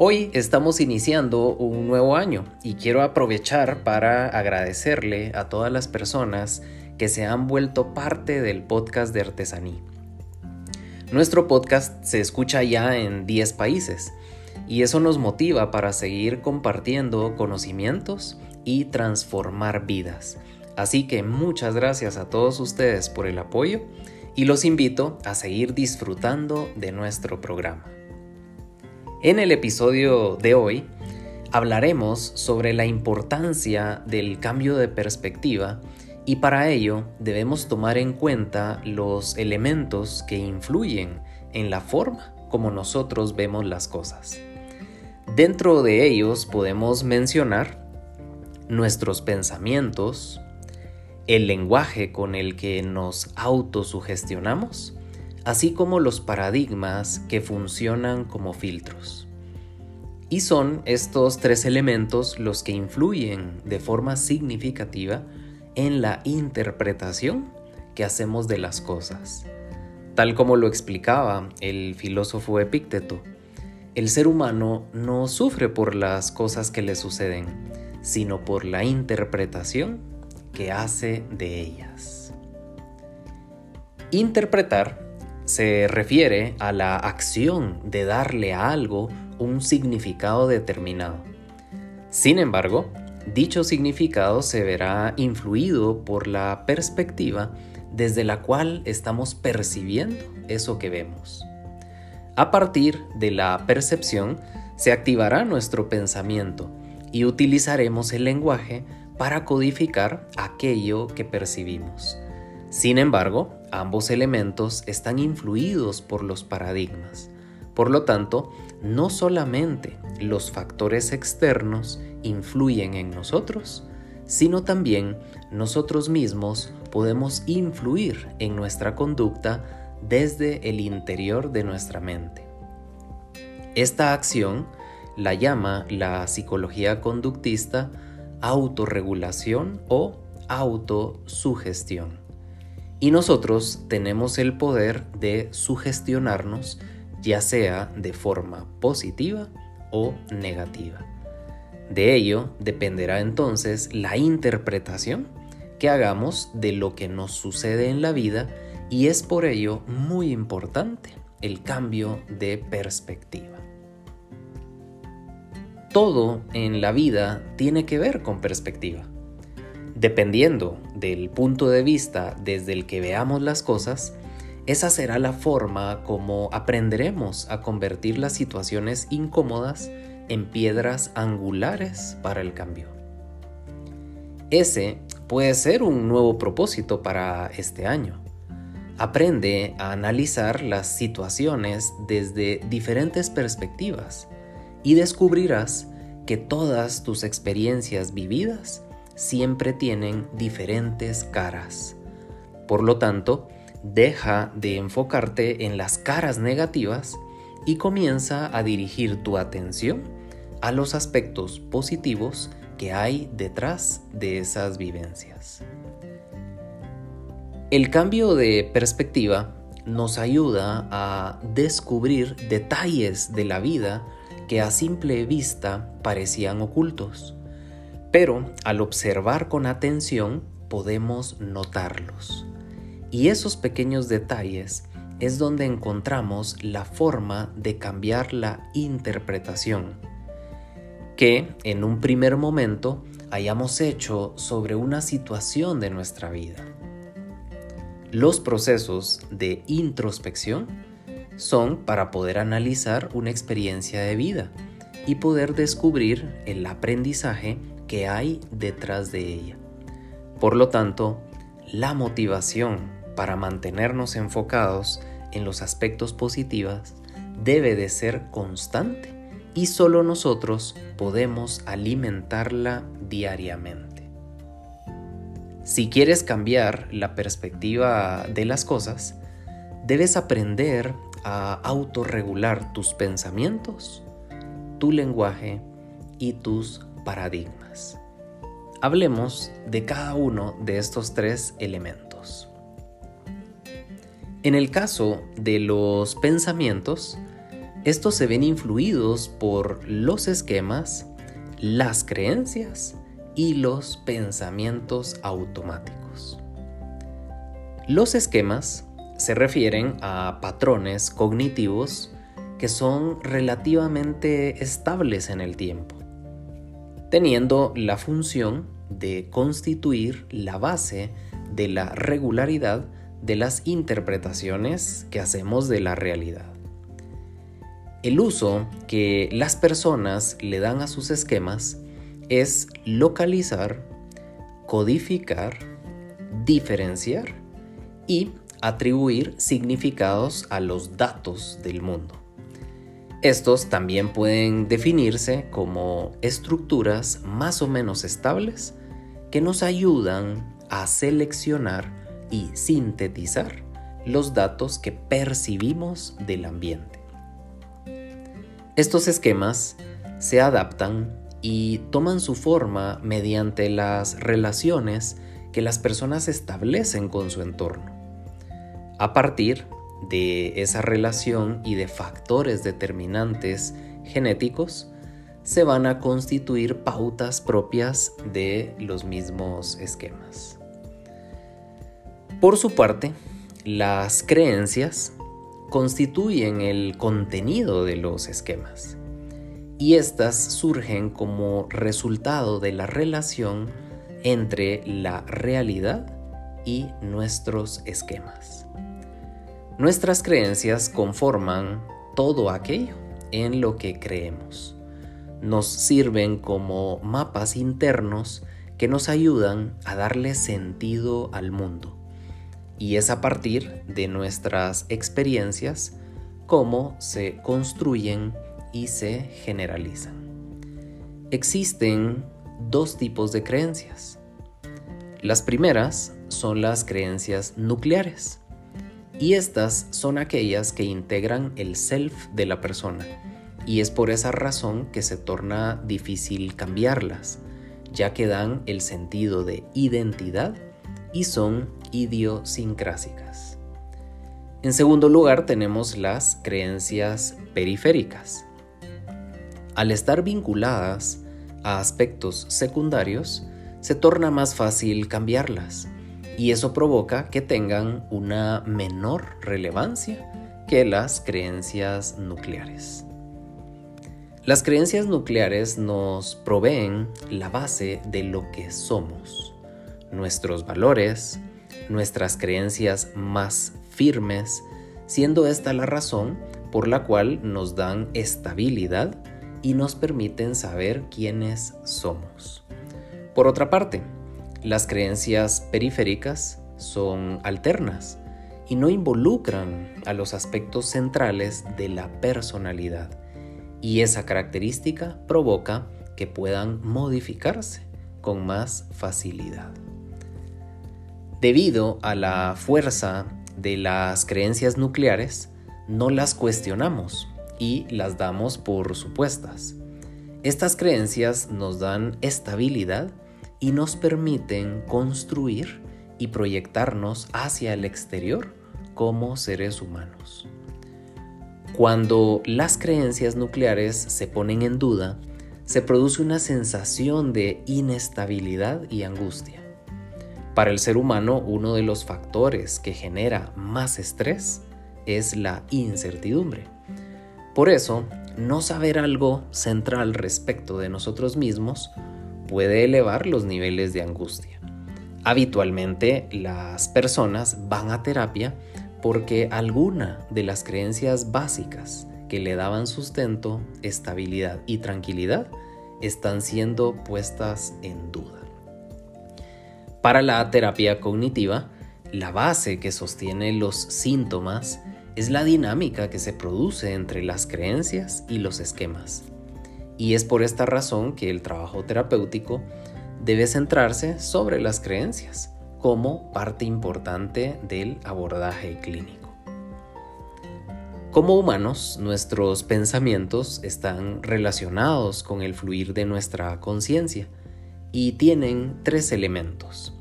Hoy estamos iniciando un nuevo año y quiero aprovechar para agradecerle a todas las personas que se han vuelto parte del podcast de Artesaní. Nuestro podcast se escucha ya en 10 países y eso nos motiva para seguir compartiendo conocimientos y transformar vidas. Así que muchas gracias a todos ustedes por el apoyo y los invito a seguir disfrutando de nuestro programa. En el episodio de hoy hablaremos sobre la importancia del cambio de perspectiva y para ello debemos tomar en cuenta los elementos que influyen en la forma como nosotros vemos las cosas. Dentro de ellos podemos mencionar nuestros pensamientos, el lenguaje con el que nos autosugestionamos, así como los paradigmas que funcionan como filtros. Y son estos tres elementos los que influyen de forma significativa en la interpretación que hacemos de las cosas. Tal como lo explicaba el filósofo Epícteto, el ser humano no sufre por las cosas que le suceden, sino por la interpretación que hace de ellas. Interpretar se refiere a la acción de darle a algo un significado determinado. Sin embargo, dicho significado se verá influido por la perspectiva desde la cual estamos percibiendo eso que vemos. A partir de la percepción se activará nuestro pensamiento y utilizaremos el lenguaje para codificar aquello que percibimos. Sin embargo, ambos elementos están influidos por los paradigmas. Por lo tanto, no solamente los factores externos influyen en nosotros, sino también nosotros mismos podemos influir en nuestra conducta desde el interior de nuestra mente. Esta acción la llama la psicología conductista autorregulación o autosugestión. Y nosotros tenemos el poder de sugestionarnos, ya sea de forma positiva o negativa. De ello dependerá entonces la interpretación que hagamos de lo que nos sucede en la vida y es por ello muy importante el cambio de perspectiva. Todo en la vida tiene que ver con perspectiva. Dependiendo del punto de vista desde el que veamos las cosas, esa será la forma como aprenderemos a convertir las situaciones incómodas en piedras angulares para el cambio. Ese puede ser un nuevo propósito para este año. Aprende a analizar las situaciones desde diferentes perspectivas y descubrirás que todas tus experiencias vividas siempre tienen diferentes caras. Por lo tanto, deja de enfocarte en las caras negativas y comienza a dirigir tu atención a los aspectos positivos que hay detrás de esas vivencias. El cambio de perspectiva nos ayuda a descubrir detalles de la vida que a simple vista parecían ocultos pero al observar con atención podemos notarlos. Y esos pequeños detalles es donde encontramos la forma de cambiar la interpretación que en un primer momento hayamos hecho sobre una situación de nuestra vida. Los procesos de introspección son para poder analizar una experiencia de vida y poder descubrir el aprendizaje que hay detrás de ella. Por lo tanto, la motivación para mantenernos enfocados en los aspectos positivos debe de ser constante y solo nosotros podemos alimentarla diariamente. Si quieres cambiar la perspectiva de las cosas, debes aprender a autorregular tus pensamientos, tu lenguaje y tus paradigmas. Hablemos de cada uno de estos tres elementos. En el caso de los pensamientos, estos se ven influidos por los esquemas, las creencias y los pensamientos automáticos. Los esquemas se refieren a patrones cognitivos que son relativamente estables en el tiempo, teniendo la función de constituir la base de la regularidad de las interpretaciones que hacemos de la realidad. El uso que las personas le dan a sus esquemas es localizar, codificar, diferenciar y atribuir significados a los datos del mundo. Estos también pueden definirse como estructuras más o menos estables que nos ayudan a seleccionar y sintetizar los datos que percibimos del ambiente. Estos esquemas se adaptan y toman su forma mediante las relaciones que las personas establecen con su entorno. A partir de esa relación y de factores determinantes genéticos, se van a constituir pautas propias de los mismos esquemas. Por su parte, las creencias constituyen el contenido de los esquemas y éstas surgen como resultado de la relación entre la realidad y nuestros esquemas. Nuestras creencias conforman todo aquello en lo que creemos. Nos sirven como mapas internos que nos ayudan a darle sentido al mundo. Y es a partir de nuestras experiencias cómo se construyen y se generalizan. Existen dos tipos de creencias. Las primeras son las creencias nucleares y estas son aquellas que integran el self de la persona. Y es por esa razón que se torna difícil cambiarlas, ya que dan el sentido de identidad y son idiosincrásicas. En segundo lugar tenemos las creencias periféricas. Al estar vinculadas a aspectos secundarios, se torna más fácil cambiarlas y eso provoca que tengan una menor relevancia que las creencias nucleares. Las creencias nucleares nos proveen la base de lo que somos, nuestros valores, nuestras creencias más firmes, siendo esta la razón por la cual nos dan estabilidad y nos permiten saber quiénes somos. Por otra parte, las creencias periféricas son alternas y no involucran a los aspectos centrales de la personalidad y esa característica provoca que puedan modificarse con más facilidad. Debido a la fuerza de las creencias nucleares, no las cuestionamos y las damos por supuestas. Estas creencias nos dan estabilidad y nos permiten construir y proyectarnos hacia el exterior como seres humanos. Cuando las creencias nucleares se ponen en duda, se produce una sensación de inestabilidad y angustia. Para el ser humano, uno de los factores que genera más estrés es la incertidumbre. Por eso, no saber algo central respecto de nosotros mismos puede elevar los niveles de angustia. Habitualmente las personas van a terapia porque alguna de las creencias básicas que le daban sustento, estabilidad y tranquilidad están siendo puestas en duda. Para la terapia cognitiva, la base que sostiene los síntomas es la dinámica que se produce entre las creencias y los esquemas. Y es por esta razón que el trabajo terapéutico debe centrarse sobre las creencias como parte importante del abordaje clínico. Como humanos, nuestros pensamientos están relacionados con el fluir de nuestra conciencia y tienen tres elementos.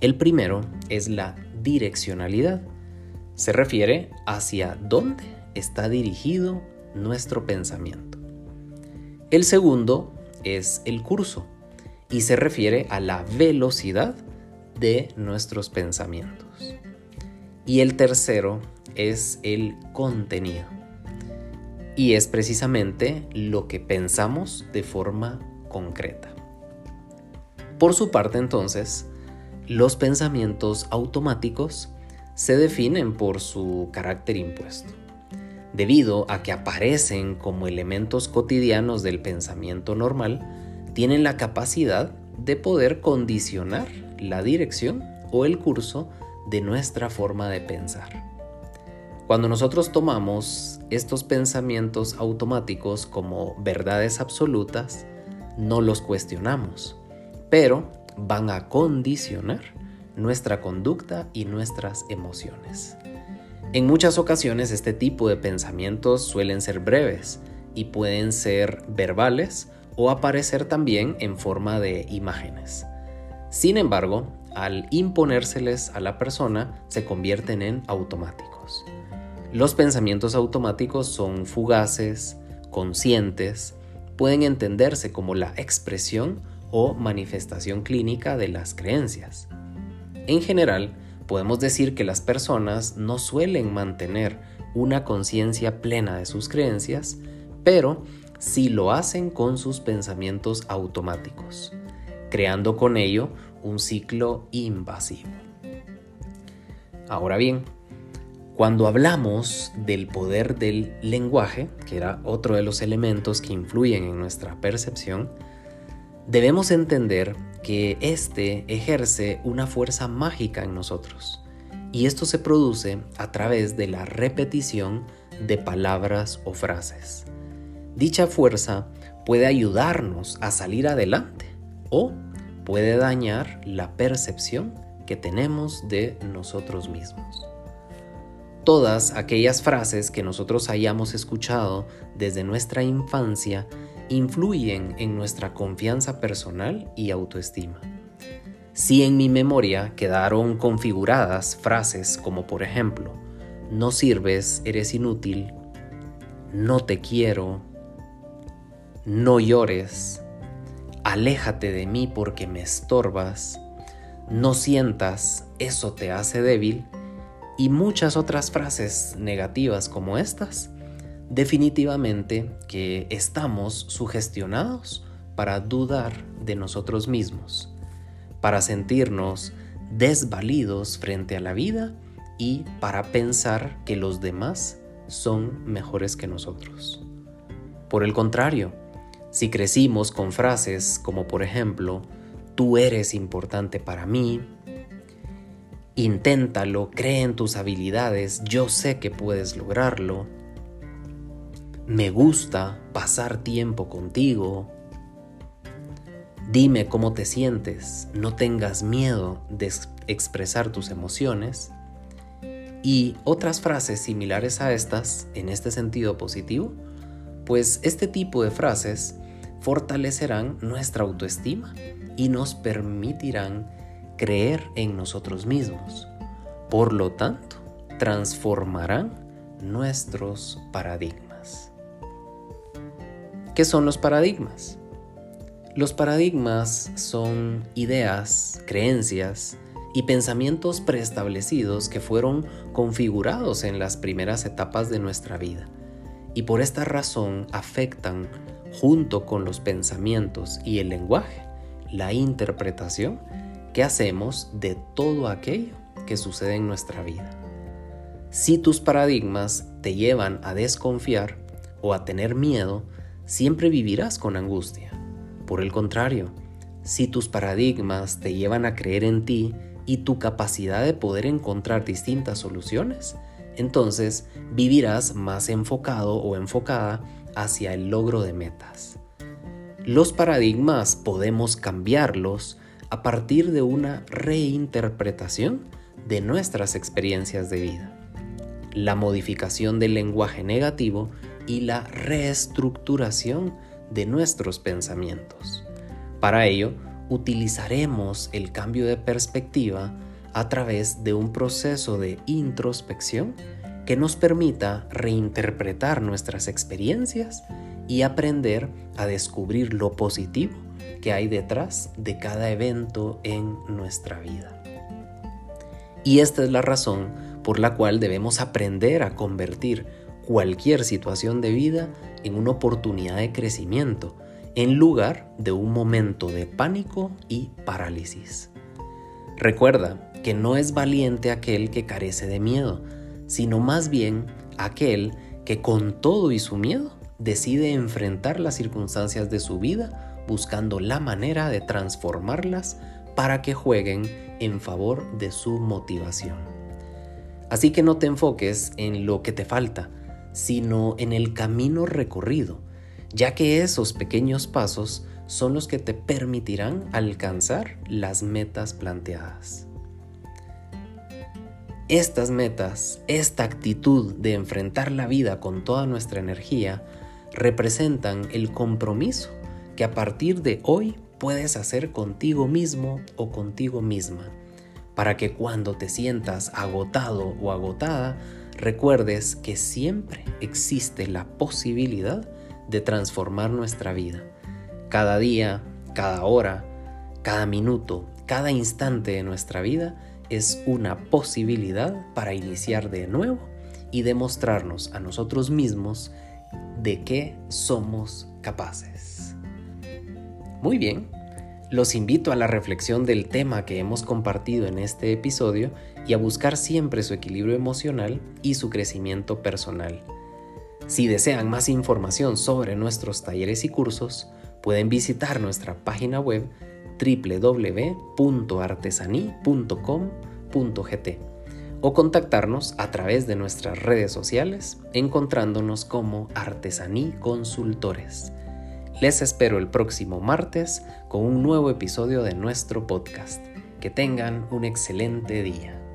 El primero es la direccionalidad. Se refiere hacia dónde está dirigido nuestro pensamiento. El segundo es el curso y se refiere a la velocidad de nuestros pensamientos. Y el tercero es el contenido. Y es precisamente lo que pensamos de forma concreta. Por su parte entonces, los pensamientos automáticos se definen por su carácter impuesto, debido a que aparecen como elementos cotidianos del pensamiento normal, tienen la capacidad de poder condicionar la dirección o el curso de nuestra forma de pensar. Cuando nosotros tomamos estos pensamientos automáticos como verdades absolutas, no los cuestionamos, pero van a condicionar nuestra conducta y nuestras emociones. En muchas ocasiones este tipo de pensamientos suelen ser breves y pueden ser verbales o aparecer también en forma de imágenes. Sin embargo, al imponérseles a la persona, se convierten en automáticos. Los pensamientos automáticos son fugaces, conscientes, pueden entenderse como la expresión o manifestación clínica de las creencias. En general, podemos decir que las personas no suelen mantener una conciencia plena de sus creencias, pero si lo hacen con sus pensamientos automáticos, creando con ello un ciclo invasivo. Ahora bien, cuando hablamos del poder del lenguaje, que era otro de los elementos que influyen en nuestra percepción, debemos entender que éste ejerce una fuerza mágica en nosotros, y esto se produce a través de la repetición de palabras o frases. Dicha fuerza puede ayudarnos a salir adelante o puede dañar la percepción que tenemos de nosotros mismos. Todas aquellas frases que nosotros hayamos escuchado desde nuestra infancia influyen en nuestra confianza personal y autoestima. Si en mi memoria quedaron configuradas frases como por ejemplo, no sirves, eres inútil, no te quiero, no llores, aléjate de mí porque me estorbas, no sientas, eso te hace débil, y muchas otras frases negativas como estas, definitivamente que estamos sugestionados para dudar de nosotros mismos, para sentirnos desvalidos frente a la vida y para pensar que los demás son mejores que nosotros. Por el contrario, si crecimos con frases como por ejemplo, tú eres importante para mí, inténtalo, cree en tus habilidades, yo sé que puedes lograrlo, me gusta pasar tiempo contigo, dime cómo te sientes, no tengas miedo de expresar tus emociones, y otras frases similares a estas, en este sentido positivo, pues este tipo de frases fortalecerán nuestra autoestima y nos permitirán creer en nosotros mismos. Por lo tanto, transformarán nuestros paradigmas. ¿Qué son los paradigmas? Los paradigmas son ideas, creencias y pensamientos preestablecidos que fueron configurados en las primeras etapas de nuestra vida y por esta razón afectan, junto con los pensamientos y el lenguaje, la interpretación que hacemos de todo aquello que sucede en nuestra vida. Si tus paradigmas te llevan a desconfiar o a tener miedo, siempre vivirás con angustia. Por el contrario, si tus paradigmas te llevan a creer en ti y tu capacidad de poder encontrar distintas soluciones, entonces vivirás más enfocado o enfocada hacia el logro de metas. Los paradigmas podemos cambiarlos a partir de una reinterpretación de nuestras experiencias de vida, la modificación del lenguaje negativo y la reestructuración de nuestros pensamientos. Para ello, utilizaremos el cambio de perspectiva a través de un proceso de introspección que nos permita reinterpretar nuestras experiencias y aprender a descubrir lo positivo que hay detrás de cada evento en nuestra vida. Y esta es la razón por la cual debemos aprender a convertir cualquier situación de vida en una oportunidad de crecimiento, en lugar de un momento de pánico y parálisis. Recuerda que no es valiente aquel que carece de miedo, sino más bien aquel que con todo y su miedo decide enfrentar las circunstancias de su vida buscando la manera de transformarlas para que jueguen en favor de su motivación. Así que no te enfoques en lo que te falta, sino en el camino recorrido, ya que esos pequeños pasos son los que te permitirán alcanzar las metas planteadas. Estas metas, esta actitud de enfrentar la vida con toda nuestra energía, representan el compromiso que a partir de hoy puedes hacer contigo mismo o contigo misma, para que cuando te sientas agotado o agotada, recuerdes que siempre existe la posibilidad de transformar nuestra vida. Cada día, cada hora, cada minuto, cada instante de nuestra vida es una posibilidad para iniciar de nuevo y demostrarnos a nosotros mismos de qué somos capaces. Muy bien, los invito a la reflexión del tema que hemos compartido en este episodio y a buscar siempre su equilibrio emocional y su crecimiento personal. Si desean más información sobre nuestros talleres y cursos, pueden visitar nuestra página web www.artesaní.com.gt o contactarnos a través de nuestras redes sociales encontrándonos como Artesaní Consultores. Les espero el próximo martes con un nuevo episodio de nuestro podcast. Que tengan un excelente día.